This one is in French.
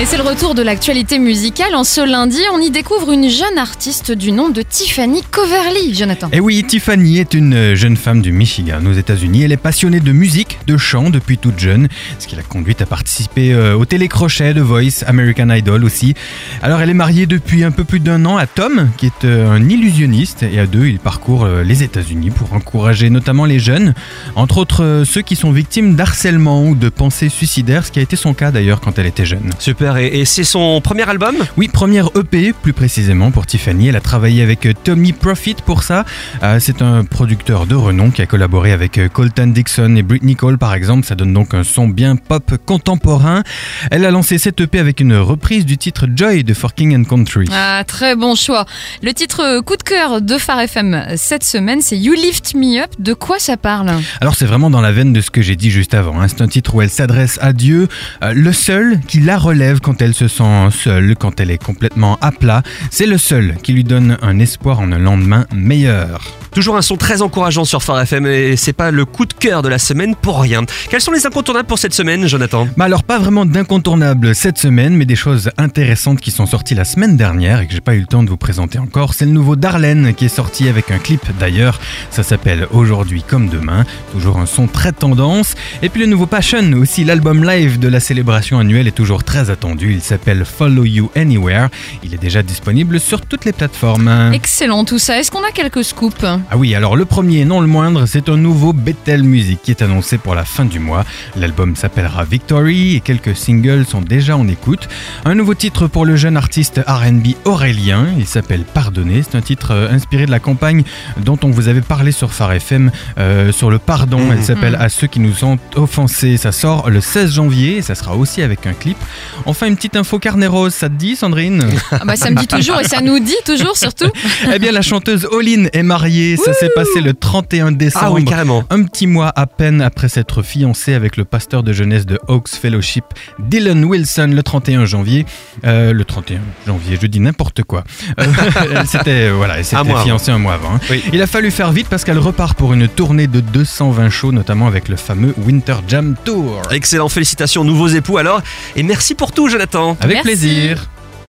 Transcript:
Et c'est le retour de l'actualité musicale. En ce lundi, on y découvre une jeune artiste du nom de Tiffany Coverly, Jonathan. Et Eh oui, Tiffany est une euh, jeune femme du Michigan aux États-Unis. Elle est passionnée de musique, de chant depuis toute jeune, ce qui l'a conduite à participer euh, au télécrochet de Voice, American Idol aussi. Alors elle est mariée depuis un peu plus d'un an à Tom, qui est euh, un illusionniste, et à deux, ils parcourent les États-Unis pour encourager notamment les jeunes, entre autres ceux qui sont victimes d'harcèlement ou de pensées suicidaires, ce qui a été son cas d'ailleurs quand elle était jeune. Super, et, et c'est son premier album Oui, première EP plus précisément pour Tiffany. Elle a travaillé avec euh, Tommy Profit pour ça. Euh, c'est un producteur de renom qui a collaboré avec euh, Colton Dixon et Britney Cole par exemple. Ça donne donc un son bien pop contemporain. Elle a lancé cette EP avec une reprise du titre Joy de For King and Country. Ah, très bon choix. Le titre coup de cœur de Phare FM cette semaine, c'est You Lift Me Up. De quoi ça parle? Alors c'est vraiment dans la veine de ce que j'ai dit juste avant. hein. C'est un titre où elle s'adresse à Dieu, euh, le seul qui la relève quand elle se sent seule, quand elle est complètement à plat. C'est le seul qui lui donne un espoir en un lendemain meilleur. Toujours un son très encourageant sur Phare FM et c'est pas le coup de cœur de la semaine pour rien. Quels sont les incontournables pour cette semaine, Jonathan? Bah alors pas vraiment d'incontournable cette semaine, mais des choses intéressantes qui sont sorties la semaine dernière et que j'ai pas eu le temps de vous présenter encore. C'est le nouveau Darlene qui est sorti avec un clip d'ailleurs. Ça s'appelle Aujourd'hui comme demain. Toujours un son très tendance. Et puis le nouveau Passion, aussi l'album live de la célébration annuelle est toujours très attendu. Il s'appelle Follow You Anywhere. Il est déjà disponible sur toutes les plateformes. Excellent tout ça. Est-ce qu'on a quelques scoops? Ah oui, alors le premier, non le moindre, c'est un nouveau Bethel Music qui est annoncé pour la fin du mois. L'album s'appellera Victory et quelques singles sont déjà en écoute. Un nouveau titre pour le jeune artiste RB Aurélien, il s'appelle Pardonner. C'est un titre euh, inspiré de la campagne dont on vous avait parlé sur Phare FM euh, sur le pardon. Elle s'appelle À ceux qui nous ont offensés. Ça sort le 16 janvier et ça sera aussi avec un clip. Enfin, une petite info carnet rose, ça te dit Sandrine? Ah bah, Ça me dit toujours et ça nous dit toujours surtout. Eh bien, la chanteuse Oline est mariée. Ça s'est passé le 31 décembre. Ah oui, carrément. Un petit mois à peine après s'être fiancée avec le pasteur de jeunesse de Oaks Fellowship, Dylan Wilson, le 31 janvier. Euh, le 31 janvier, je dis n'importe quoi. Euh, elle s'était voilà, elle s'était Un mois fiancée un mois avant. hein. Oui. Il a fallu faire vite parce qu'elle repart pour une tournée de 220 shows, notamment avec le fameux Winter Jam Tour. Excellent, félicitations, nouveaux époux alors. Et merci pour tout, Jonathan. Avec Merci. plaisir.